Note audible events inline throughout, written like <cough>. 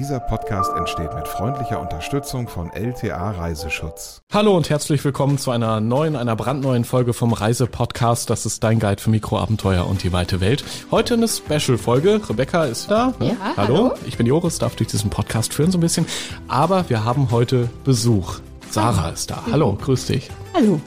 Dieser Podcast entsteht mit freundlicher Unterstützung von LTA Reiseschutz. Hallo und herzlich willkommen zu einer neuen, einer brandneuen Folge vom Reisepodcast. Das ist dein Guide für Mikroabenteuer und die weite Welt. Heute eine Special-Folge. Rebecca ist da. Ja, hallo. hallo. Ich bin Joris, darf durch diesen Podcast führen so ein bisschen. Aber wir haben heute Besuch. Sarah ist da. Hallo, grüß dich. Hallo.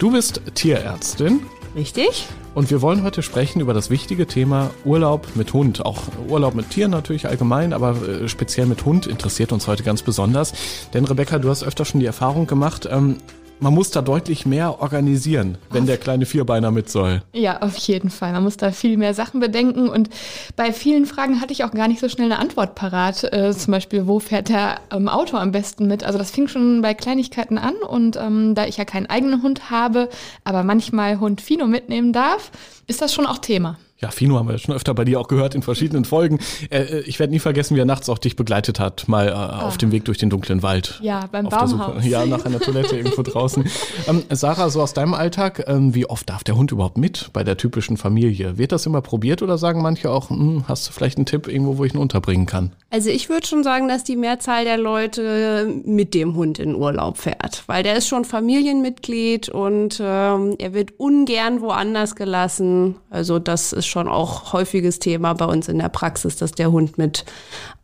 Du bist Tierärztin. Richtig? Und wir wollen heute sprechen über das wichtige Thema Urlaub mit Hund. Auch Urlaub mit Tieren natürlich allgemein, aber äh, speziell mit Hund interessiert uns heute ganz besonders. Denn Rebecca, du hast öfter schon die Erfahrung gemacht, ähm, man muss da deutlich mehr organisieren, wenn der kleine Vierbeiner mit soll. Ja, auf jeden Fall. Man muss da viel mehr Sachen bedenken und bei vielen Fragen hatte ich auch gar nicht so schnell eine Antwort parat. Äh, zum Beispiel, wo fährt der ähm, Auto am besten mit? Also das fing schon bei Kleinigkeiten an und ähm, da ich ja keinen eigenen Hund habe, aber manchmal Hund Fino mitnehmen darf, ist das schon auch Thema. Ja, Fino haben wir schon öfter bei dir auch gehört in verschiedenen Folgen. Äh, äh ich werde nie vergessen, wie er nachts auch dich begleitet hat, mal äh, ah. auf dem Weg durch den dunklen Wald. Ja, beim Baumhaus. Ja, nach einer Toilette irgendwo draußen. <laughs> Ähm, Sarah, so aus deinem Alltag, ähm, wie oft darf der Hund überhaupt mit bei der typischen Familie? Wird das immer probiert oder sagen manche auch, hm, hast du vielleicht einen Tipp irgendwo, wo ich ihn unterbringen kann? Also ich würde schon sagen, dass die Mehrzahl der Leute mit dem Hund in Urlaub fährt, weil der ist schon Familienmitglied und ähm, er wird ungern woanders gelassen. Also das ist schon auch häufiges Thema bei uns in der Praxis, dass der Hund mit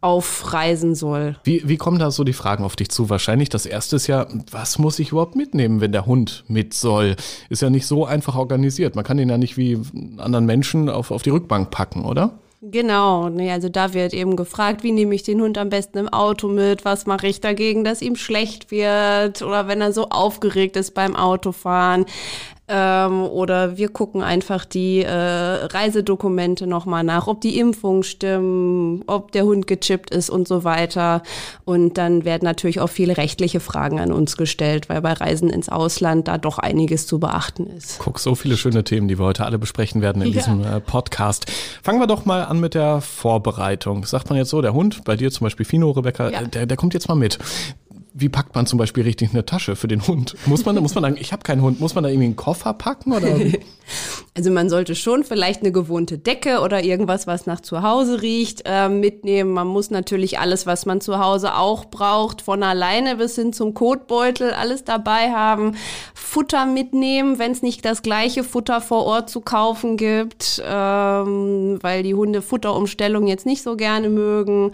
aufreisen soll. Wie, wie kommen da so die Fragen auf dich zu? Wahrscheinlich das erste ist ja, was muss ich überhaupt mitnehmen, wenn der Hund mit soll? Ist ja nicht so einfach organisiert. Man kann ihn ja nicht wie anderen Menschen auf, auf die Rückbank packen, oder? Genau, nee, also da wird eben gefragt, wie nehme ich den Hund am besten im Auto mit, was mache ich dagegen, dass ihm schlecht wird oder wenn er so aufgeregt ist beim Autofahren. Ähm, oder wir gucken einfach die äh, Reisedokumente nochmal nach, ob die Impfungen stimmen, ob der Hund gechippt ist und so weiter. Und dann werden natürlich auch viele rechtliche Fragen an uns gestellt, weil bei Reisen ins Ausland da doch einiges zu beachten ist. Guck, so viele schöne Themen, die wir heute alle besprechen werden in ja. diesem äh, Podcast. Fangen wir doch mal an mit der Vorbereitung. Sagt man jetzt so, der Hund, bei dir zum Beispiel Fino, Rebecca, ja. der, der kommt jetzt mal mit wie packt man zum Beispiel richtig eine Tasche für den Hund? Muss man, muss man sagen, ich habe keinen Hund, muss man da irgendwie einen Koffer packen oder? <laughs> Also man sollte schon vielleicht eine gewohnte Decke oder irgendwas, was nach zu Hause riecht, äh, mitnehmen. Man muss natürlich alles, was man zu Hause auch braucht, von alleine bis hin zum Kotbeutel, alles dabei haben. Futter mitnehmen, wenn es nicht das gleiche Futter vor Ort zu kaufen gibt, ähm, weil die Hunde Futterumstellung jetzt nicht so gerne mögen.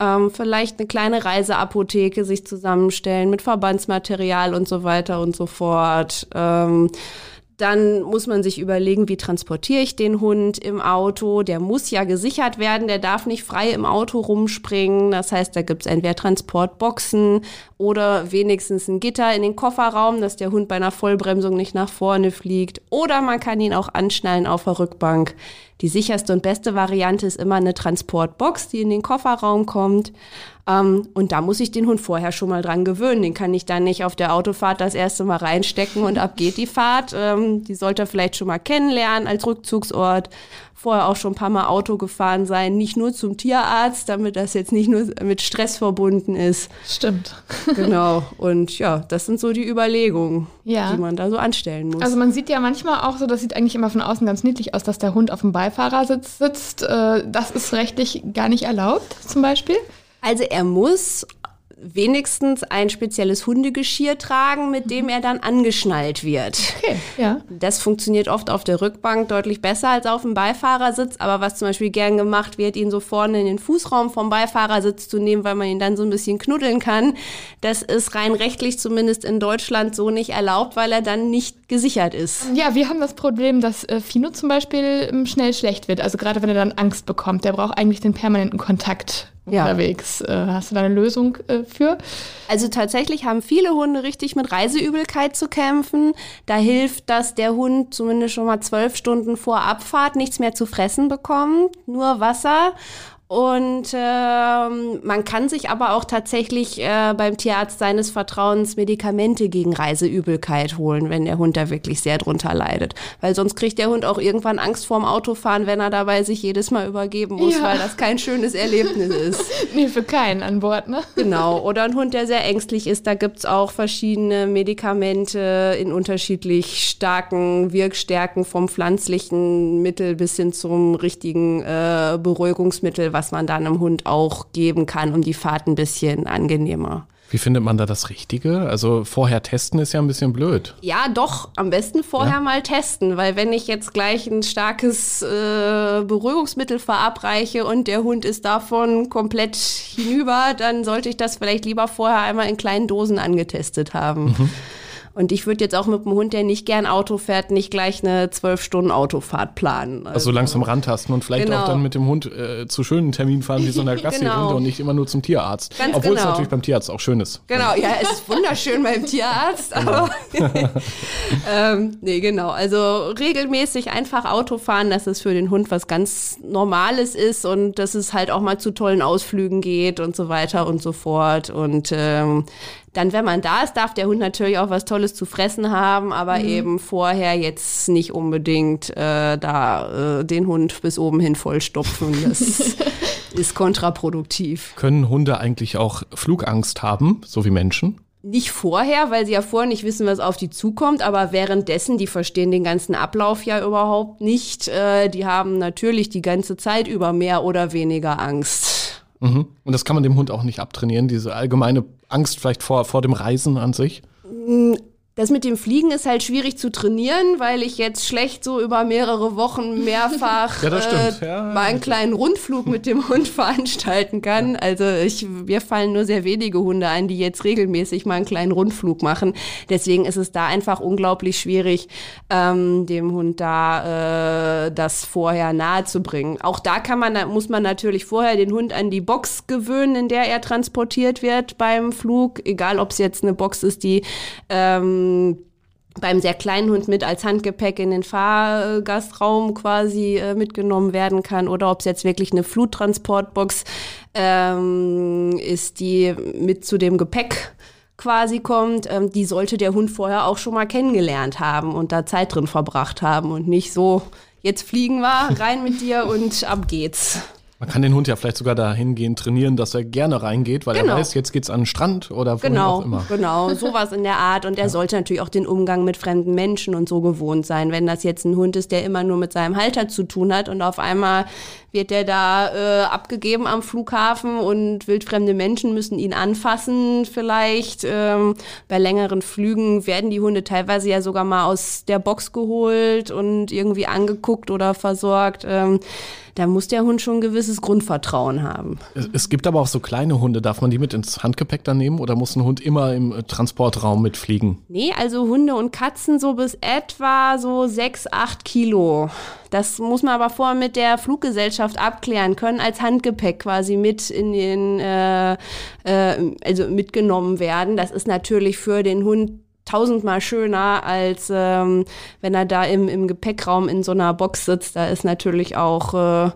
Ähm, vielleicht eine kleine Reiseapotheke sich zusammenstellen mit Verbandsmaterial und so weiter und so fort. Ähm, dann muss man sich überlegen, wie transportiere ich den Hund im Auto. Der muss ja gesichert werden, der darf nicht frei im Auto rumspringen. Das heißt, da gibt es entweder Transportboxen oder wenigstens ein Gitter in den Kofferraum, dass der Hund bei einer Vollbremsung nicht nach vorne fliegt. Oder man kann ihn auch anschnallen auf der Rückbank. Die sicherste und beste Variante ist immer eine Transportbox, die in den Kofferraum kommt. Ähm, und da muss ich den Hund vorher schon mal dran gewöhnen. Den kann ich dann nicht auf der Autofahrt das erste Mal reinstecken und ab geht die Fahrt. Ähm, die sollte er vielleicht schon mal kennenlernen als Rückzugsort vorher auch schon ein paar Mal Auto gefahren sein, nicht nur zum Tierarzt, damit das jetzt nicht nur mit Stress verbunden ist. Stimmt. <laughs> Genau. Und ja, das sind so die Überlegungen, ja. die man da so anstellen muss. Also man sieht ja manchmal auch so, das sieht eigentlich immer von außen ganz niedlich aus, dass der Hund auf dem Beifahrersitz sitzt. Äh, das ist rechtlich gar nicht erlaubt, zum Beispiel. Also er muss wenigstens ein spezielles Hundegeschirr tragen, mit dem er dann angeschnallt wird. Okay, ja. Das funktioniert oft auf der Rückbank deutlich besser als auf dem Beifahrersitz, aber was zum Beispiel gern gemacht wird, ihn so vorne in den Fußraum vom Beifahrersitz zu nehmen, weil man ihn dann so ein bisschen knuddeln kann, das ist rein rechtlich zumindest in Deutschland so nicht erlaubt, weil er dann nicht gesichert ist. Ja, wir haben das Problem, dass äh, Fino zum Beispiel ähm, schnell schlecht wird. Also gerade wenn er dann Angst bekommt, der braucht eigentlich den permanenten Kontakt ja. unterwegs. Äh, hast du da eine Lösung äh, für? Also tatsächlich haben viele Hunde richtig mit Reiseübelkeit zu kämpfen. Da hilft, dass der Hund zumindest schon mal zwölf Stunden vor Abfahrt nichts mehr zu fressen bekommt, nur Wasser und ähm, man kann sich aber auch tatsächlich äh, beim Tierarzt seines Vertrauens Medikamente gegen Reiseübelkeit holen, wenn der Hund da wirklich sehr drunter leidet. Weil sonst kriegt der Hund auch irgendwann Angst vorm Autofahren, wenn er dabei sich jedes Mal übergeben muss, ja. weil das kein schönes Erlebnis ist. <laughs> nee, für keinen an Bord, ne? Genau. Oder ein Hund, der sehr ängstlich ist, da gibt's auch verschiedene Medikamente in unterschiedlich starken Wirkstärken vom pflanzlichen Mittel bis hin zum richtigen äh, Beruhigungsmittel was man dann einem Hund auch geben kann, um die Fahrt ein bisschen angenehmer wie findet man da das Richtige? Also vorher testen ist ja ein bisschen blöd. Ja, doch, am besten vorher ja? mal testen, weil wenn ich jetzt gleich ein starkes äh, Beruhigungsmittel verabreiche und der Hund ist davon komplett hinüber, dann sollte ich das vielleicht lieber vorher einmal in kleinen Dosen angetestet haben. Mhm. Und ich würde jetzt auch mit einem Hund, der nicht gern Auto fährt, nicht gleich eine zwölf Stunden Autofahrt planen. Also, also langsam rantasten und vielleicht genau. auch dann mit dem Hund äh, zu schönen Terminen fahren, wie so einer <laughs> Gassi-Runde genau. und nicht immer nur zum Tierarzt. Ganz Obwohl genau. es natürlich beim Tierarzt auch schön ist. Genau, ja, es ist wunderschön beim Tierarzt, genau. aber <laughs> <laughs> ähm, nee, genau. Also regelmäßig einfach Auto fahren, dass es für den Hund was ganz Normales ist und dass es halt auch mal zu tollen Ausflügen geht und so weiter und so fort. Und ähm, dann, wenn man da ist, darf der Hund natürlich auch was Tolles zu fressen haben, aber mhm. eben vorher jetzt nicht unbedingt äh, da äh, den Hund bis oben hin vollstopfen. Das <laughs> ist kontraproduktiv. Können Hunde eigentlich auch Flugangst haben, so wie Menschen? Nicht vorher, weil sie ja vorher nicht wissen, was auf die zukommt, aber währenddessen, die verstehen den ganzen Ablauf ja überhaupt nicht. Äh, die haben natürlich die ganze Zeit über mehr oder weniger Angst. Mhm. Und das kann man dem Hund auch nicht abtrainieren, diese allgemeine Angst vielleicht vor, vor dem Reisen an sich? Das mit dem Fliegen ist halt schwierig zu trainieren, weil ich jetzt schlecht so über mehrere Wochen mehrfach <laughs> ja, äh, ja. mal einen kleinen Rundflug mit dem Hund <laughs> veranstalten kann. Also ich, mir fallen nur sehr wenige Hunde ein, die jetzt regelmäßig mal einen kleinen Rundflug machen. Deswegen ist es da einfach unglaublich schwierig, ähm, dem Hund da äh, das vorher nahe zu bringen. Auch da kann man, muss man natürlich vorher den Hund an die Box gewöhnen, in der er transportiert wird beim Flug. Egal, ob es jetzt eine Box ist, die ähm, beim sehr kleinen Hund mit als Handgepäck in den Fahrgastraum quasi äh, mitgenommen werden kann oder ob es jetzt wirklich eine Fluttransportbox ähm, ist, die mit zu dem Gepäck quasi kommt, ähm, die sollte der Hund vorher auch schon mal kennengelernt haben und da Zeit drin verbracht haben und nicht so, jetzt fliegen wir, rein mit dir und ab geht's. Man kann den Hund ja vielleicht sogar dahingehend trainieren, dass er gerne reingeht, weil genau. er weiß, jetzt geht's an den Strand oder wohin genau, auch immer. Genau, sowas in der Art. Und er ja. sollte natürlich auch den Umgang mit fremden Menschen und so gewohnt sein. Wenn das jetzt ein Hund ist, der immer nur mit seinem Halter zu tun hat und auf einmal wird der da äh, abgegeben am Flughafen und wildfremde Menschen müssen ihn anfassen vielleicht. Ähm, bei längeren Flügen werden die Hunde teilweise ja sogar mal aus der Box geholt und irgendwie angeguckt oder versorgt. Ähm, da muss der Hund schon ein gewisses Grundvertrauen haben. Es, gibt aber auch so kleine Hunde. Darf man die mit ins Handgepäck dann nehmen oder muss ein Hund immer im äh, Transportraum mitfliegen? Nee, also Hunde und Katzen so bis etwa so sechs, acht Kilo. Das muss man aber vorher mit der Fluggesellschaft abklären können, als Handgepäck quasi mit in den, äh, äh, also mitgenommen werden. Das ist natürlich für den Hund tausendmal schöner, als ähm, wenn er da im, im Gepäckraum in so einer Box sitzt. Da ist natürlich auch äh,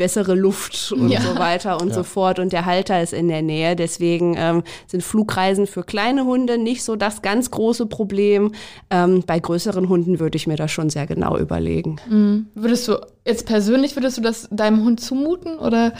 bessere Luft und ja. so weiter und ja. so fort. Und der Halter ist in der Nähe. Deswegen ähm, sind Flugreisen für kleine Hunde nicht so das ganz große Problem. Ähm, bei größeren Hunden würde ich mir das schon sehr genau überlegen. Mhm. Würdest du jetzt persönlich, würdest du das deinem Hund zumuten oder?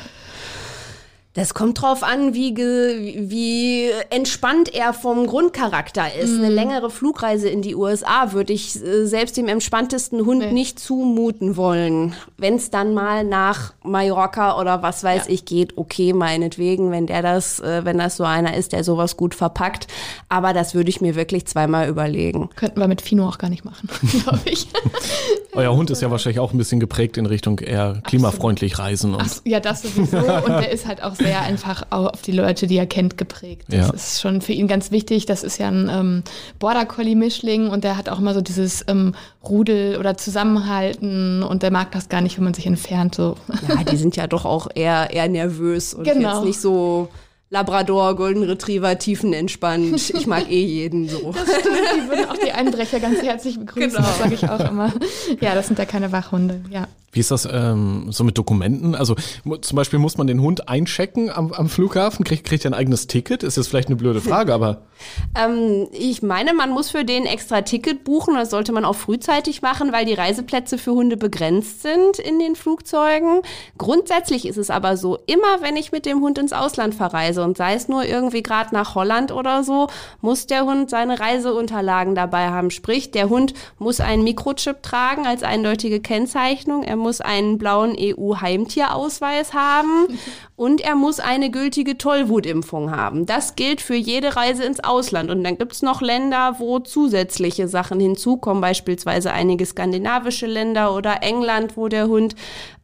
Das kommt drauf an, wie, wie entspannt er vom Grundcharakter ist. Mhm. Eine längere Flugreise in die USA würde ich äh, selbst dem entspanntesten Hund nee. nicht zumuten wollen. Wenn es dann mal nach Mallorca oder was weiß ja. ich geht, okay, meinetwegen, wenn der das, äh, wenn das so einer ist, der sowas gut verpackt. Aber das würde ich mir wirklich zweimal überlegen. Könnten wir mit Fino auch gar nicht machen, <laughs> glaube ich. <laughs> Euer Hund ist ja wahrscheinlich auch ein bisschen geprägt in Richtung eher klimafreundlich reisen. Und Ach, ja, das sowieso. Und der <laughs> ist halt auch sehr einfach auf die Leute, die er kennt, geprägt. Das ja. ist schon für ihn ganz wichtig. Das ist ja ein ähm, Border Collie-Mischling und der hat auch immer so dieses ähm, Rudel oder Zusammenhalten und der mag das gar nicht, wenn man sich entfernt. So. Ja, die sind ja doch auch eher, eher nervös und genau. jetzt nicht so Labrador, Golden Retriever, tiefenentspannt. Ich mag eh jeden so. Das stimmt, die würden auch die Einbrecher ganz herzlich begrüßen, genau. das sage ich auch immer. Ja, das sind ja keine Wachhunde, ja. Wie ist das ähm, so mit Dokumenten? Also zum Beispiel muss man den Hund einchecken am, am Flughafen? Kriegt, kriegt er ein eigenes Ticket? Ist jetzt vielleicht eine blöde Frage, aber. <laughs> ähm, ich meine, man muss für den extra Ticket buchen. Das sollte man auch frühzeitig machen, weil die Reiseplätze für Hunde begrenzt sind in den Flugzeugen. Grundsätzlich ist es aber so, immer wenn ich mit dem Hund ins Ausland verreise und sei es nur irgendwie gerade nach Holland oder so, muss der Hund seine Reiseunterlagen dabei haben. Sprich, der Hund muss einen Mikrochip tragen als eindeutige Kennzeichnung. Er muss einen blauen EU-Heimtierausweis haben <laughs> und er muss eine gültige Tollwutimpfung haben. Das gilt für jede Reise ins Ausland. Und dann gibt es noch Länder, wo zusätzliche Sachen hinzukommen, beispielsweise einige skandinavische Länder oder England, wo der Hund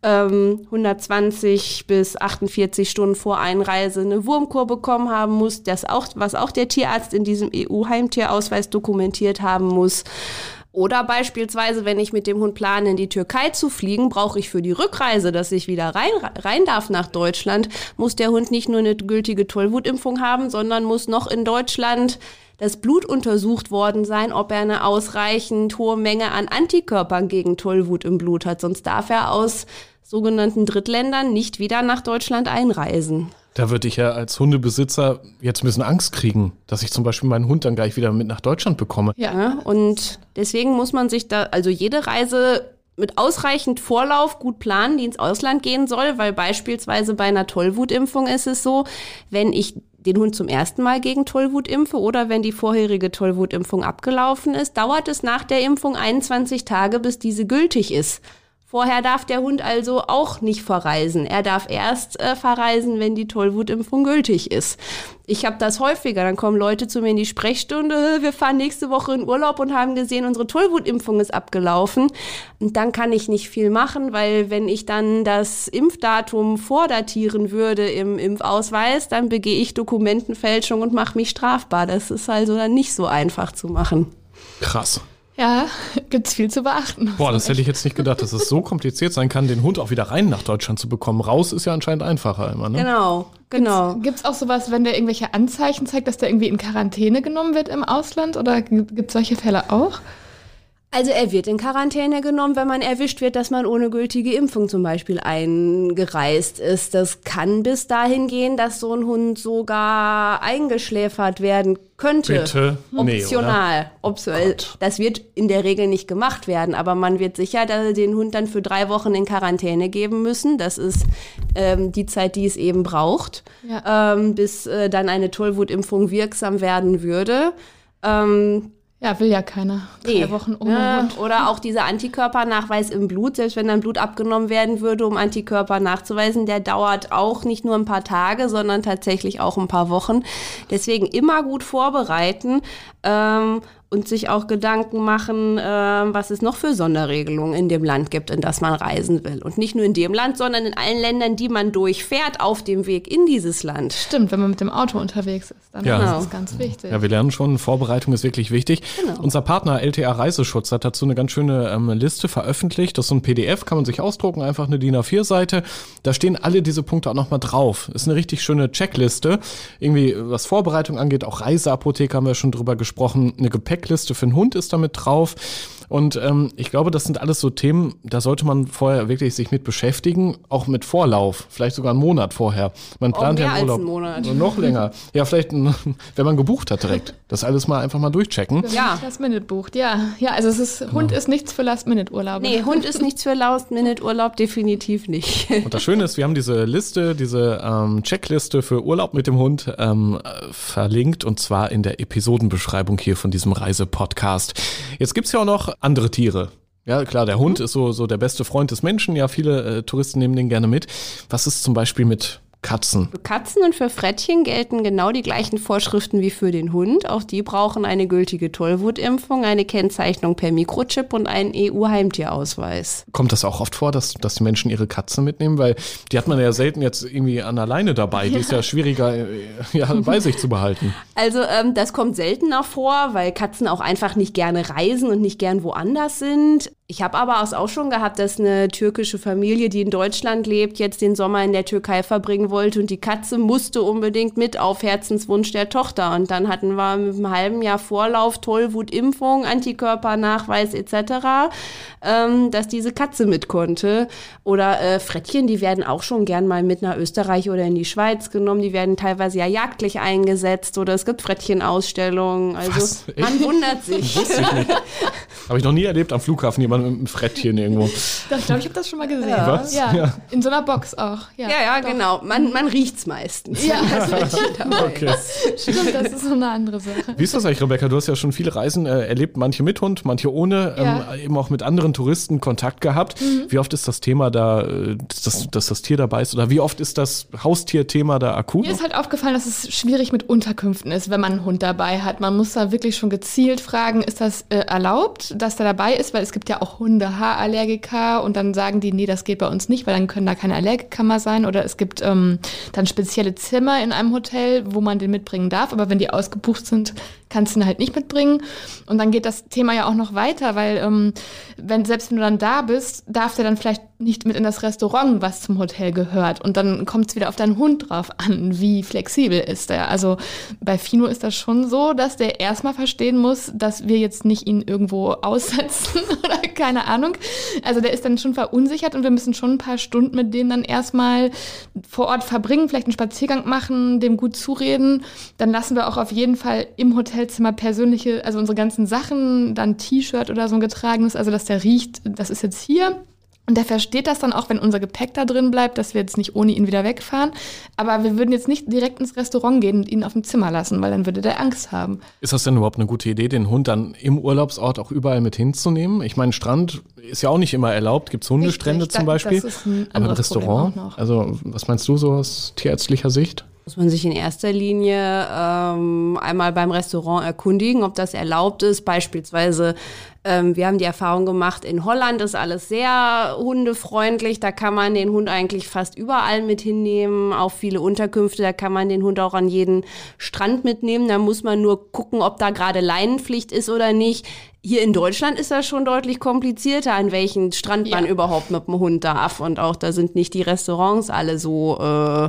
ähm, 120 bis 48 Stunden vor Einreise eine Wurmkur bekommen haben muss, das auch, was auch der Tierarzt in diesem EU-Heimtierausweis dokumentiert haben muss. Oder beispielsweise, wenn ich mit dem Hund plane, in die Türkei zu fliegen, brauche ich für die Rückreise, dass ich wieder rein, rein darf nach Deutschland, muss der Hund nicht nur eine gültige Tollwutimpfung haben, sondern muss noch in Deutschland das Blut untersucht worden sein, ob er eine ausreichend hohe Menge an Antikörpern gegen Tollwut im Blut hat. Sonst darf er aus sogenannten Drittländern nicht wieder nach Deutschland einreisen. Da würde ich ja als Hundebesitzer jetzt ein bisschen Angst kriegen, dass ich zum Beispiel meinen Hund dann gleich wieder mit nach Deutschland bekomme. Ja, und deswegen muss man sich da, also jede Reise mit ausreichend Vorlauf gut planen, die ins Ausland gehen soll, weil beispielsweise bei einer Tollwutimpfung ist es so, wenn ich den Hund zum ersten Mal gegen Tollwut impfe oder wenn die vorherige Tollwutimpfung abgelaufen ist, dauert es nach der Impfung 21 Tage, bis diese gültig ist. Vorher darf der Hund also auch nicht verreisen. Er darf erst äh, verreisen, wenn die Tollwutimpfung gültig ist. Ich habe das häufiger. Dann kommen Leute zu mir in die Sprechstunde. Wir fahren nächste Woche in Urlaub und haben gesehen, unsere Tollwutimpfung ist abgelaufen. Und dann kann ich nicht viel machen, weil wenn ich dann das Impfdatum vordatieren würde im Impfausweis, dann begehe ich Dokumentenfälschung und mache mich strafbar. Das ist also dann nicht so einfach zu machen. Krass. Ja, <laughs> gibt's viel zu beachten. Boah, das hätte ich jetzt nicht gedacht, dass es so kompliziert sein kann, den Hund auch wieder rein nach Deutschland zu bekommen. Raus ist ja anscheinend einfacher immer, ne? Genau, genau. Gibt's auch sowas, wenn der irgendwelche Anzeichen zeigt, dass der irgendwie in Quarantäne genommen wird im Ausland? Oder gibt's solche Fälle auch? Also er wird in Quarantäne genommen, wenn man erwischt wird, dass man ohne gültige Impfung zum Beispiel eingereist ist. Das kann bis dahin gehen, dass so ein Hund sogar eingeschläfert werden könnte. Bitte? Optional. Nee, Optional. Das wird in der Regel nicht gemacht werden, aber man wird sicher den Hund dann für drei Wochen in Quarantäne geben müssen. Das ist ähm, die Zeit, die es eben braucht, ja. ähm, bis äh, dann eine Tollwutimpfung wirksam werden würde. Ähm, ja, will ja keiner. Drei nee. Wochen ohne ja, Hund. Oder auch dieser Antikörpernachweis im Blut, selbst wenn dann Blut abgenommen werden würde, um Antikörper nachzuweisen, der dauert auch nicht nur ein paar Tage, sondern tatsächlich auch ein paar Wochen. Deswegen immer gut vorbereiten. Ähm, und sich auch Gedanken machen, äh, was es noch für Sonderregelungen in dem Land gibt, in das man reisen will. Und nicht nur in dem Land, sondern in allen Ländern, die man durchfährt auf dem Weg in dieses Land. Stimmt, wenn man mit dem Auto unterwegs ist, dann ja. ist das ganz wichtig. Ja, wir lernen schon, Vorbereitung ist wirklich wichtig. Genau. Unser Partner LTA Reiseschutz hat dazu eine ganz schöne ähm, Liste veröffentlicht. Das ist so ein PDF, kann man sich ausdrucken, einfach eine DIN A4-Seite. Da stehen alle diese Punkte auch nochmal drauf. Ist eine richtig schöne Checkliste. Irgendwie, was Vorbereitung angeht, auch Reiseapotheke haben wir schon drüber gesprochen, eine Gepäck Checkliste für einen Hund ist damit drauf. Und ähm, ich glaube, das sind alles so Themen, da sollte man vorher wirklich sich mit beschäftigen, auch mit Vorlauf, vielleicht sogar einen Monat vorher. Man plant ja einen Urlaub. Einen Monat. Noch länger. Ja, vielleicht, <laughs> wenn man gebucht hat direkt. Das alles mal einfach mal durchchecken. Ja. Last-Minute bucht, ja. Ja, also es ist, Hund genau. ist nichts für Last-Minute-Urlaub. Nee, Hund ist nichts für Last-Minute-Urlaub, definitiv nicht. <laughs> Und das Schöne ist, wir haben diese Liste, diese ähm, Checkliste für Urlaub mit dem Hund ähm, verlinkt und zwar in der Episodenbeschreibung hier von diesem Reisepodcast. Jetzt gibt's ja auch noch andere Tiere. Ja, klar, der Hund ist so, so der beste Freund des Menschen. Ja, viele äh, Touristen nehmen den gerne mit. Was ist zum Beispiel mit Katzen. Für Katzen und für Frettchen gelten genau die gleichen Vorschriften wie für den Hund. Auch die brauchen eine gültige Tollwutimpfung, eine Kennzeichnung per Mikrochip und einen EU-Heimtierausweis. Kommt das auch oft vor, dass, dass die Menschen ihre Katzen mitnehmen? Weil die hat man ja selten jetzt irgendwie an der Leine dabei. Ja. Die ist ja <laughs> schwieriger äh, ja, bei sich zu behalten. Also ähm, das kommt seltener vor, weil Katzen auch einfach nicht gerne reisen und nicht gern woanders sind. Ich habe aber auch schon gehabt, dass eine türkische Familie, die in Deutschland lebt, jetzt den Sommer in der Türkei verbringen wollte und die Katze musste unbedingt mit auf Herzenswunsch der Tochter. Und dann hatten wir mit einem halben Jahr Vorlauf Tollwutimpfung, Antikörpernachweis etc., ähm, dass diese Katze mit konnte. Oder äh, Frettchen, die werden auch schon gern mal mit nach Österreich oder in die Schweiz genommen. Die werden teilweise ja jagdlich eingesetzt oder es gibt Frettchenausstellungen. Also man wundert sich. <laughs> Habe ich noch nie erlebt am Flughafen jemand man mit einem Frettchen irgendwo. <laughs> Doch, ich glaube, ich habe das schon mal gesehen. Ja. Was? Ja. Ja. In so einer Box auch. Ja, Ja, ja, genau. Man, man riecht's meistens. Ja, <laughs> <laughs> Okay. stimmt, das ist so eine andere Sache. Wie ist das eigentlich, Rebecca? Du hast ja schon viele Reisen äh, erlebt, manche mit Hund, manche ohne, Ja. ähm, eben auch mit anderen Touristen Kontakt gehabt. Wie oft ist das Thema da, äh, dass, dass das Tier dabei ist? Oder wie oft ist das Haustierthema da akut? Mir ist halt aufgefallen, dass es schwierig mit Unterkünften ist, wenn man einen Hund dabei hat. Man muss da wirklich schon gezielt fragen, ist das äh, erlaubt, dass der dabei ist? Weil es gibt ja auch Hunde-Haarallergiker und dann sagen die, nee, das geht bei uns nicht, weil dann können da keine Allergiker mehr sein. Oder es gibt ähm, dann spezielle Zimmer in einem Hotel, wo man den mitbringen darf. Aber wenn die ausgebucht sind, kannst du ihn halt nicht mitbringen. Und dann geht das Thema ja auch noch weiter, weil ähm, wenn, selbst wenn du dann da bist, darf der dann vielleicht nicht mit in das Restaurant, was zum Hotel gehört. Und dann kommt es wieder auf deinen Hund drauf an, wie flexibel ist der. Also bei Fino ist das schon so, dass der erstmal verstehen muss, dass wir jetzt nicht ihn irgendwo aussetzen <laughs> oder keine Ahnung. Also der ist dann schon verunsichert und wir müssen schon ein paar Stunden mit dem dann erstmal vor Ort verbringen, vielleicht einen Spaziergang machen, dem gut zureden. Dann lassen wir auch auf jeden Fall im Hotelzimmer persönliche, also unsere ganzen Sachen, dann T-Shirt oder so ein getragenes, also dass der riecht, das ist jetzt hier. Und der versteht das dann auch, wenn unser Gepäck da drin bleibt, dass wir jetzt nicht ohne ihn wieder wegfahren. Aber wir würden jetzt nicht direkt ins Restaurant gehen und ihn auf dem Zimmer lassen, weil dann würde der Angst haben. Ist das denn überhaupt eine gute Idee, den Hund dann im Urlaubsort auch überall mit hinzunehmen? Ich meine, Strand ist ja auch nicht immer erlaubt. Gibt es Hundestrände Richtig, zum Beispiel? das ist ein Aber ein Restaurant? Also, was meinst du so aus tierärztlicher Sicht? Muss man sich in erster Linie ähm, einmal beim Restaurant erkundigen, ob das erlaubt ist. Beispielsweise, ähm, wir haben die Erfahrung gemacht, in Holland ist alles sehr hundefreundlich. Da kann man den Hund eigentlich fast überall mit hinnehmen. Auch viele Unterkünfte, da kann man den Hund auch an jeden Strand mitnehmen. Da muss man nur gucken, ob da gerade Leinenpflicht ist oder nicht. Hier in Deutschland ist das schon deutlich komplizierter, an welchen Strand man Ja. überhaupt mit dem Hund darf. Und auch da sind nicht die Restaurants alle so äh,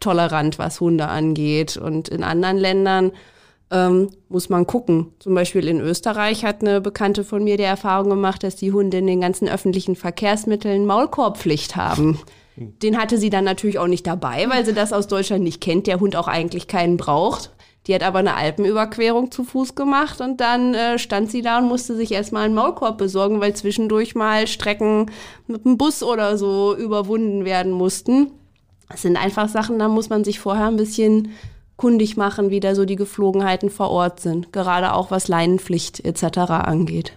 tolerant, was Hunde angeht. Und in anderen Ländern ähm, muss man gucken. Zum Beispiel in Österreich hat eine Bekannte von mir die Erfahrung gemacht, dass die Hunde in den ganzen öffentlichen Verkehrsmitteln Maulkorbpflicht haben. Den hatte sie dann natürlich auch nicht dabei, weil sie das aus Deutschland nicht kennt, der Hund auch eigentlich keinen braucht. Die hat aber eine Alpenüberquerung zu Fuß gemacht und dann äh, stand sie da und musste sich erstmal einen Maulkorb besorgen, weil zwischendurch mal Strecken mit dem Bus oder so überwunden werden mussten. Das sind einfach Sachen, da muss man sich vorher ein bisschen kundig machen, wie da so die Geflogenheiten vor Ort sind. Gerade auch was Leinenpflicht etc. angeht.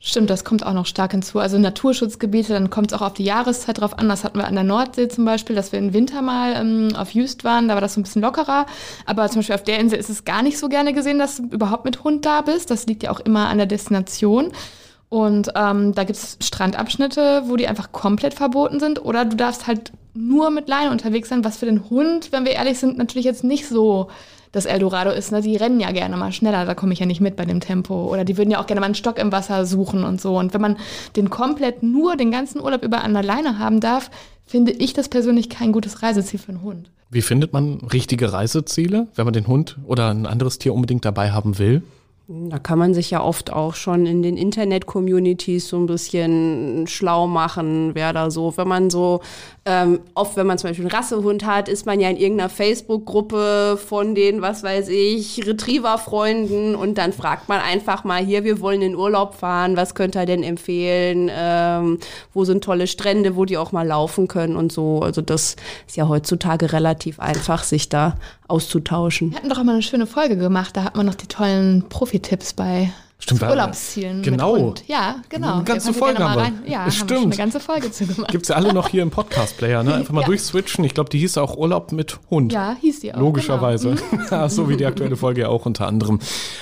Stimmt, das kommt auch noch stark hinzu. Also Naturschutzgebiete, dann kommt es auch auf die Jahreszeit drauf an. Das hatten wir an der Nordsee zum Beispiel, dass wir im Winter mal ähm, auf Jüst waren, da war das so ein bisschen lockerer. Aber zum Beispiel auf der Insel ist es gar nicht so gerne gesehen, dass du überhaupt mit Hund da bist. Das liegt ja auch immer an der Destination. Und ähm, da gibt es Strandabschnitte, wo die einfach komplett verboten sind. Oder du darfst halt nur mit Leine unterwegs sein, was für den Hund, wenn wir ehrlich sind, natürlich jetzt nicht so das Eldorado ist. Ne? Die rennen ja gerne mal schneller, da komme ich ja nicht mit bei dem Tempo. Oder die würden ja auch gerne mal einen Stock im Wasser suchen und so. Und wenn man den komplett nur den ganzen Urlaub über an der Leine haben darf, finde ich das persönlich kein gutes Reiseziel für einen Hund. Wie findet man richtige Reiseziele, wenn man den Hund oder ein anderes Tier unbedingt dabei haben will? Da kann man sich ja oft auch schon in den Internet-Communities so ein bisschen schlau machen, wer da so, wenn man so, ähm, oft wenn man zum Beispiel einen Rassehund hat, ist man ja in irgendeiner Facebook-Gruppe von den, was weiß ich, Retriever-Freunden und dann fragt man einfach mal hier, wir wollen in Urlaub fahren, was könnt ihr denn empfehlen, ähm, wo sind tolle Strände, wo die auch mal laufen können und so. Also das ist ja heutzutage relativ einfach, sich da auszutauschen. Wir hatten doch auch mal eine schöne Folge gemacht, da hat man noch die tollen Profi-Tipps bei Stimmt, Urlaubszielen genau. mit Hund. Ja, genau. Eine ganze Folge haben wir. Ja, haben wir Stimmt. eine ganze Folge zu gemacht. Gibt's ja alle noch hier im Podcast-Player, ne? Einfach mal <laughs> Ja. durchswitchen. Ich glaube, die hieß auch Urlaub mit Hund. Ja, hieß die auch. Logischerweise. Genau. <laughs> Ja, so wie die aktuelle Folge ja auch unter anderem.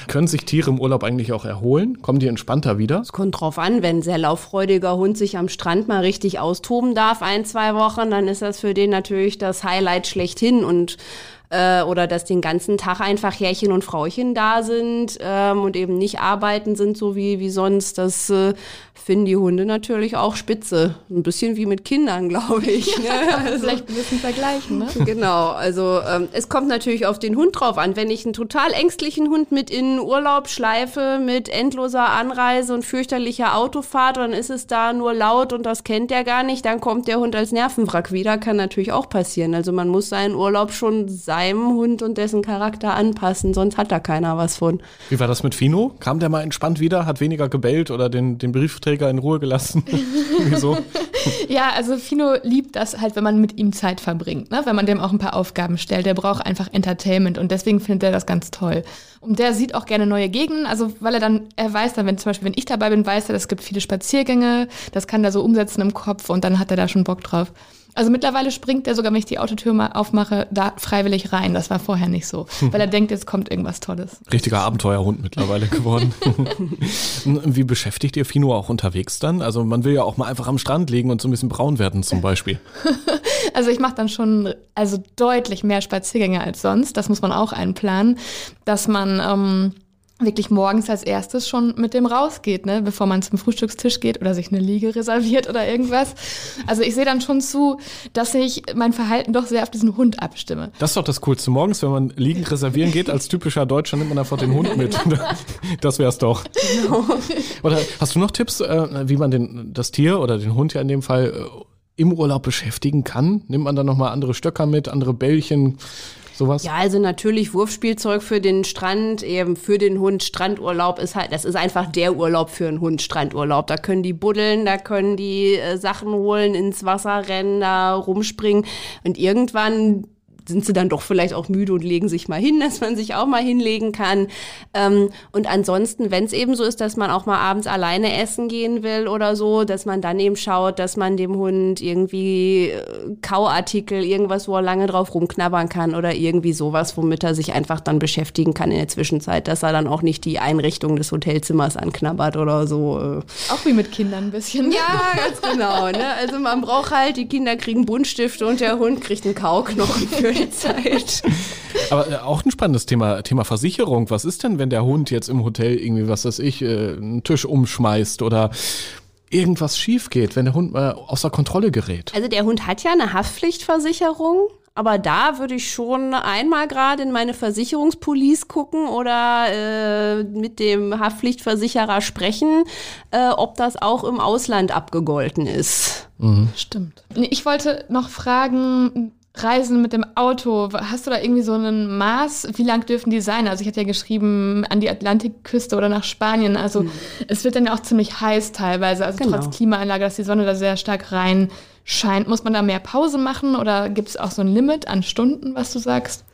Können sich Tiere im Urlaub eigentlich auch erholen? Kommen die entspannter wieder? Es kommt drauf an, wenn ein sehr lauffreudiger Hund sich am Strand mal richtig austoben darf, ein, zwei Wochen, dann ist das für den natürlich das Highlight schlechthin und äh, oder dass den ganzen Tag einfach Herrchen und Frauchen da sind ähm, und eben nicht arbeiten sind, so wie, wie sonst. Das äh, finden die Hunde natürlich auch spitze. Ein bisschen wie mit Kindern, <laughs> glaube ich. ne? <laughs> Also- Vielleicht ein bisschen vergleichen, ne? Genau, also ähm, es kommt natürlich auf den Hund drauf an. Wenn ich einen total ängstlichen Hund mit in den Urlaub schleife, mit endloser Anreise und fürchterlicher Autofahrt, dann ist es da nur laut und das kennt der gar nicht, dann kommt der Hund als Nervenwrack wieder, kann natürlich auch passieren. Also man muss seinen Urlaub schon seinem Hund und dessen Charakter anpassen, sonst hat da keiner was von. Wie war das mit Fino? Kam der mal entspannt wieder, hat weniger gebellt oder den, den Briefträger in Ruhe gelassen? <laughs> Wieso? <laughs> ja, also Fino liebt das halt, wenn man mit ihm Zeit verbringt, ne? wenn man dem auch ein paar Aufgaben stellt. Der braucht einfach Entertainment und deswegen findet er das ganz toll. Und der sieht auch gerne neue Gegenden, also weil er dann, er weiß dann, wenn zum Beispiel, wenn ich dabei bin, weiß er, es gibt viele Spaziergänge, das kann er so umsetzen im Kopf und dann hat er da schon Bock drauf. Also mittlerweile springt er sogar, wenn ich die Autotür mal aufmache, da freiwillig rein. Das war vorher nicht so, weil er denkt, jetzt kommt irgendwas Tolles. Richtiger Abenteuerhund mittlerweile geworden. <laughs> Wie beschäftigt ihr Fino auch unterwegs dann? Also man will ja auch mal einfach am Strand liegen und so ein bisschen braun werden zum Beispiel. <laughs> also ich mache dann schon also deutlich mehr Spaziergänge als sonst. Das muss man auch einplanen, dass man ähm, wirklich morgens als erstes schon mit dem rausgeht, ne? bevor man zum Frühstückstisch geht oder sich eine Liege reserviert oder irgendwas. Also ich sehe dann schon zu, dass ich mein Verhalten doch sehr auf diesen Hund abstimme. Das ist doch das Coolste morgens, wenn man Liegen reservieren geht, als typischer Deutscher nimmt man einfach den Hund mit. <laughs> Das wär's doch. Genau. Oder hast du noch Tipps, äh, wie man den, das Tier oder den Hund ja in dem Fall äh, im Urlaub beschäftigen kann? Nimmt man dann nochmal andere Stöcker mit, andere Bällchen? Sowas? Ja, also natürlich Wurfspielzeug für den Strand, eben für den Hund. Strandurlaub ist halt, das ist einfach der Urlaub für einen Hund, Strandurlaub. Da können die buddeln, da können die äh, Sachen holen, ins Wasser rennen, da rumspringen. Und irgendwann sind sie dann doch vielleicht auch müde und legen sich mal hin, <laughs> dass man sich auch mal hinlegen kann. Ähm, und ansonsten, wenn es eben so ist, dass man auch mal abends alleine essen gehen will oder so, dass man dann eben schaut, dass man dem Hund irgendwie äh, Kauartikel, irgendwas, wo er lange drauf rumknabbern kann oder irgendwie sowas, womit er sich einfach dann beschäftigen kann in der Zwischenzeit, dass er dann auch nicht die Einrichtung des Hotelzimmers anknabbert oder so. Äh. Auch wie mit Kindern ein bisschen. Ja, ganz genau. Ne? Also man braucht halt, die Kinder kriegen Buntstifte und der Hund kriegt einen Kauknochen für die <laughs> Zeit. Aber äh, auch ein spannendes Thema, Thema Versicherung. Was ist denn, wenn der Hund jetzt im Hotel irgendwie, was weiß ich, äh, einen Tisch umschmeißt oder irgendwas schief geht, wenn der Hund mal außer Kontrolle gerät? Also der Hund hat ja eine Haftpflichtversicherung. Aber da würde ich schon einmal gerade in meine Versicherungspolice gucken oder äh, mit dem Haftpflichtversicherer sprechen, äh, ob das auch im Ausland abgegolten ist. Mhm. Stimmt. Ich wollte noch fragen, Reisen mit dem Auto, hast du da irgendwie so ein Maß? Wie lang dürfen die sein? Also ich hatte ja geschrieben an die Atlantikküste oder nach Spanien. Also mhm. es wird dann ja auch ziemlich heiß teilweise. Also genau. trotz Klimaanlage, dass die Sonne da sehr stark rein scheint. Muss man da mehr Pause machen oder gibt es auch so ein Limit an Stunden, was du sagst?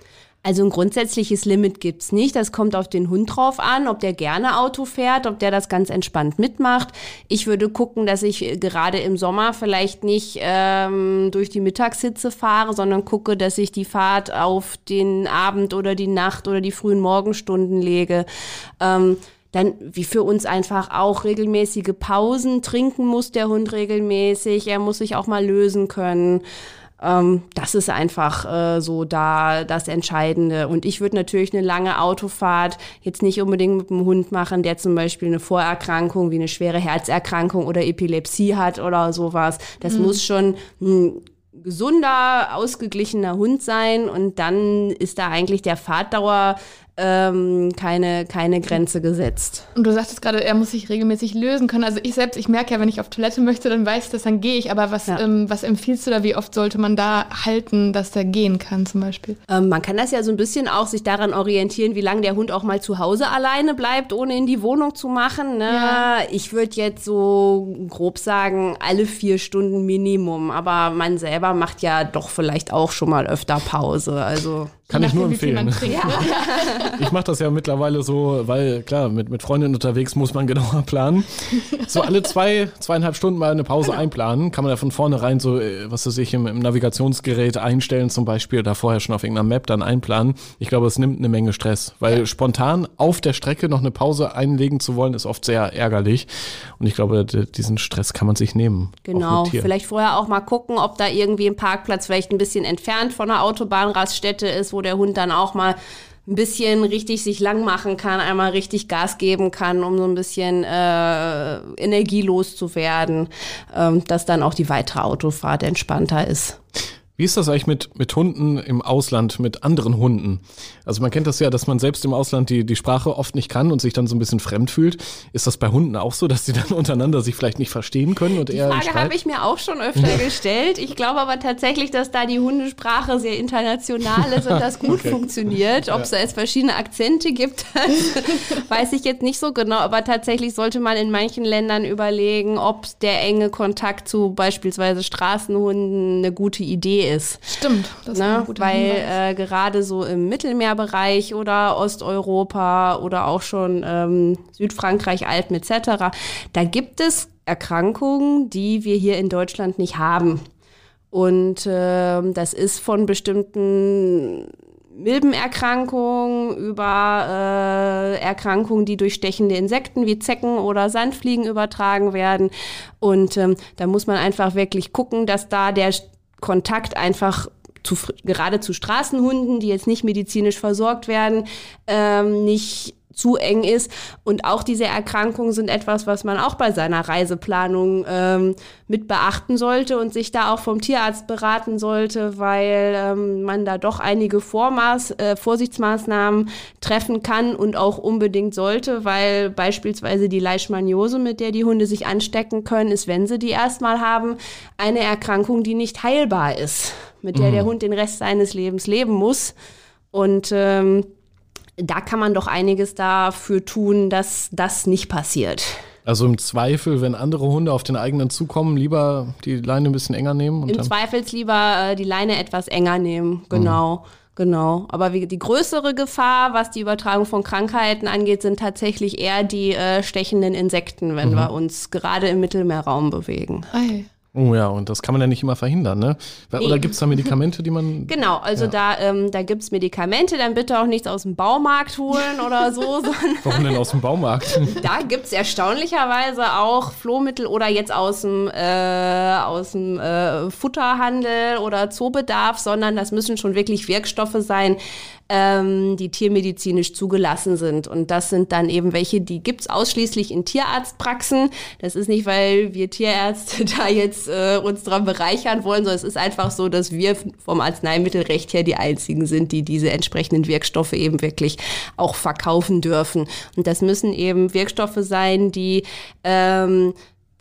Also ein grundsätzliches Limit gibt's nicht. Das kommt auf den Hund drauf an, ob der gerne Auto fährt, ob der das ganz entspannt mitmacht. Ich würde gucken, dass ich gerade im Sommer vielleicht nicht ähm, durch die Mittagshitze fahre, sondern gucke, dass ich die Fahrt auf den Abend oder die Nacht oder die frühen Morgenstunden lege. Ähm, dann wie für uns einfach auch regelmäßige Pausen. Trinken muss der Hund regelmäßig. Er muss sich auch mal lösen können. Ähm, das ist einfach äh, so da das Entscheidende. Und ich würde natürlich eine lange Autofahrt jetzt nicht unbedingt mit einem Hund machen, der zum Beispiel eine Vorerkrankung wie eine schwere Herzerkrankung oder Epilepsie hat oder sowas. Das mhm. muss schon ein gesunder, ausgeglichener Hund sein und dann ist da eigentlich der Fahrtdauer ähm, keine, keine Grenze gesetzt. Und du sagtest gerade, er muss sich regelmäßig lösen können. Also ich selbst, ich merke ja, wenn ich auf Toilette möchte, dann weiß ich das, dann gehe ich. Aber was, ja. ähm, was empfiehlst du da, wie oft sollte man da halten, dass der gehen kann zum Beispiel? Ähm, man kann das ja so ein bisschen auch sich daran orientieren, wie lange der Hund auch mal zu Hause alleine bleibt, ohne in die Wohnung zu machen. Ne? Ja. Ich würde jetzt so grob sagen, alle vier Stunden Minimum. Aber man selber macht ja doch vielleicht auch schon mal öfter Pause. Also kann ich nur empfehlen. Ja. <laughs> Ich mache das ja mittlerweile so, weil klar, mit, mit Freundinnen unterwegs muss man <laughs> genauer planen. So alle zwei, zweieinhalb Stunden mal eine Pause einplanen. Kann man ja von vornherein so, äh, was weiß ich, im, im Navigationsgerät einstellen zum Beispiel oder vorher schon auf irgendeiner Map dann einplanen. Ich glaube, es nimmt eine Menge Stress, weil ja. spontan auf der Strecke noch eine Pause einlegen zu wollen, ist oft sehr ärgerlich. Und ich glaube, diesen Stress kann man sich nehmen. Genau, vielleicht vorher auch mal gucken, ob da irgendwie ein Parkplatz vielleicht ein bisschen entfernt von der Autobahnraststätte ist, wo der Hund dann auch mal ein bisschen richtig sich lang machen kann, einmal richtig Gas geben kann, um so ein bisschen äh, energielos zu werden, ähm, dass dann auch die weitere Autofahrt entspannter ist. Wie ist das eigentlich mit, mit Hunden im Ausland, mit anderen Hunden? Also man kennt das ja, dass man selbst im Ausland die, die Sprache oft nicht kann und sich dann so ein bisschen fremd fühlt. Ist das bei Hunden auch so, dass sie dann <laughs> untereinander sich vielleicht nicht verstehen können? Und die eher Frage habe ich mir auch schon öfter <laughs> gestellt. Ich glaube aber tatsächlich, dass da die Hundesprache sehr international ist und das gut <laughs> okay. funktioniert. Ob es da jetzt verschiedene Akzente gibt, weiß ich jetzt nicht so genau. Aber tatsächlich sollte man in manchen Ländern überlegen, ob der enge Kontakt zu beispielsweise Straßenhunden eine gute Idee ist. Stimmt, das ne? weil äh, gerade so im Mittelmeerbereich oder Osteuropa oder auch schon ähm, Südfrankreich, Alpen etc., da gibt es Erkrankungen, die wir hier in Deutschland nicht haben. Und äh, das ist von bestimmten Milbenerkrankungen über äh, Erkrankungen, die durch stechende Insekten wie Zecken oder Sandfliegen übertragen werden. Und ähm, da muss man einfach wirklich gucken, dass da der Kontakt einfach zu, gerade zu Straßenhunden, die jetzt nicht medizinisch versorgt werden, ähm, nicht zu eng ist. Und auch diese Erkrankungen sind etwas, was man auch bei seiner Reiseplanung ähm, mit beachten sollte und sich da auch vom Tierarzt beraten sollte, weil ähm, man da doch einige Vormaß, äh, Vorsichtsmaßnahmen treffen kann und auch unbedingt sollte, weil beispielsweise die Leishmaniose, mit der die Hunde sich anstecken können, ist, wenn sie die erstmal haben, eine Erkrankung, die nicht heilbar ist, mit der mhm. der Hund den Rest seines Lebens leben muss. Und ähm, da kann man doch einiges dafür tun, dass das nicht passiert. Also im Zweifel, wenn andere Hunde auf den eigenen zukommen, lieber die Leine ein bisschen enger nehmen? Im Zweifel lieber äh, die Leine etwas enger nehmen, genau. Mhm. Genau, aber wie, die größere Gefahr, was die Übertragung von Krankheiten angeht, sind tatsächlich eher die äh, stechenden Insekten, wenn mhm. wir uns gerade im Mittelmeerraum bewegen. Ei. Oh ja, und das kann man ja nicht immer verhindern, ne? Oder gibt es da Medikamente, die man. <laughs> Genau, also ja. da, ähm, da gibt es Medikamente, dann bitte auch nichts aus dem Baumarkt holen oder so. <laughs> Warum denn aus dem Baumarkt? <laughs> da gibt es erstaunlicherweise auch Flohmittel oder jetzt aus dem, äh, aus dem äh, Futterhandel oder Zoobedarf, sondern das müssen schon wirklich Wirkstoffe sein, ähm, die tiermedizinisch zugelassen sind. Und das sind dann eben welche, die gibt's ausschließlich in Tierarztpraxen. Das ist nicht, weil wir Tierärzte <laughs> da jetzt äh, uns dran bereichern wollen, sondern es ist einfach so, dass wir vom Arzneimittelrecht her die einzigen sind, die diese entsprechenden Wirkstoffe eben wirklich auch verkaufen dürfen. Und das müssen eben Wirkstoffe sein, die ähm,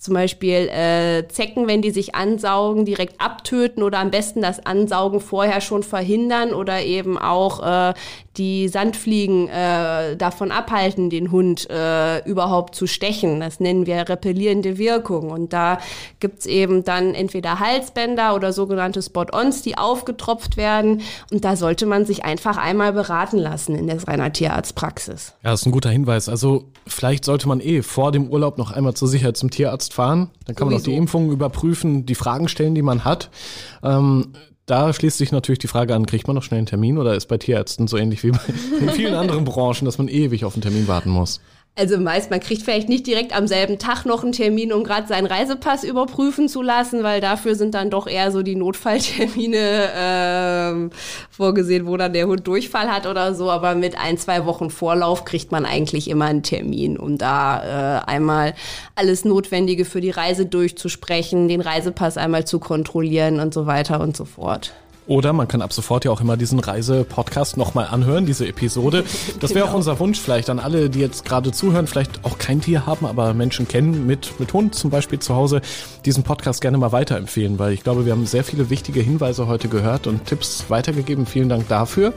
zum Beispiel äh, Zecken, wenn die sich ansaugen, direkt abtöten oder am besten das Ansaugen vorher schon verhindern oder eben auch äh, die Sandfliegen äh, davon abhalten, den Hund äh, überhaupt zu stechen. Das nennen wir repellierende Wirkung. Und da gibt's eben dann entweder Halsbänder oder sogenannte Spot-ons, die aufgetropft werden. Und da sollte man sich einfach einmal beraten lassen in der reiner Tierarztpraxis. Ja, das ist ein guter Hinweis. Also vielleicht sollte man eh vor dem Urlaub noch einmal zur Sicherheit zum Tierarzt fahren. Dann kann Sowieso. man auch die Impfungen überprüfen, die Fragen stellen, die man hat. Ähm, da schließt sich natürlich die Frage an, kriegt man noch schnell einen Termin oder ist bei Tierärzten so ähnlich wie bei in <laughs> vielen anderen Branchen, dass man ewig auf einen Termin warten muss? Also meist, man kriegt vielleicht nicht direkt am selben Tag noch einen Termin, um gerade seinen Reisepass überprüfen zu lassen, weil dafür sind dann doch eher so die Notfalltermine ähm, vorgesehen, wo dann der Hund Durchfall hat oder so. Aber mit ein, zwei Wochen Vorlauf kriegt man eigentlich immer einen Termin, um da äh, einmal alles Notwendige für die Reise durchzusprechen, den Reisepass einmal zu kontrollieren und so weiter und so fort. Oder man kann ab sofort ja auch immer diesen Reise-Podcast nochmal anhören, diese Episode. <laughs> Das wäre genau. auch unser Wunsch vielleicht an alle, die jetzt gerade zuhören, vielleicht auch kein Tier haben, aber Menschen kennen mit, mit Hund zum Beispiel zu Hause, diesen Podcast gerne mal weiterempfehlen, weil ich glaube, wir haben sehr viele wichtige Hinweise heute gehört und Tipps weitergegeben. Vielen Dank dafür.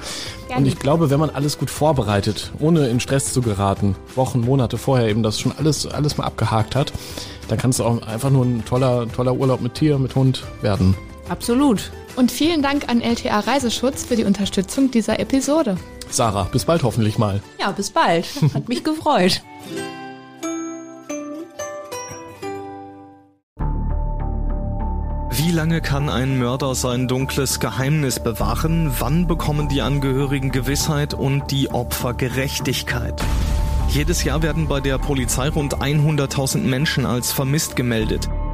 Gerne. Und ich glaube, wenn man alles gut vorbereitet, ohne in Stress zu geraten, Wochen, Monate vorher eben das schon alles, alles mal abgehakt hat, dann kann es auch einfach nur ein toller, toller Urlaub mit Tier, mit Hund werden. Absolut. Und vielen Dank an LTA Reiseschutz für die Unterstützung dieser Episode. Sarah, bis bald hoffentlich mal. Ja, bis bald. <laughs> Hat mich gefreut. Wie lange kann ein Mörder sein dunkles Geheimnis bewahren? Wann bekommen die Angehörigen Gewissheit und die Opfer Gerechtigkeit? Jedes Jahr werden bei der Polizei rund 100.000 Menschen als vermisst gemeldet.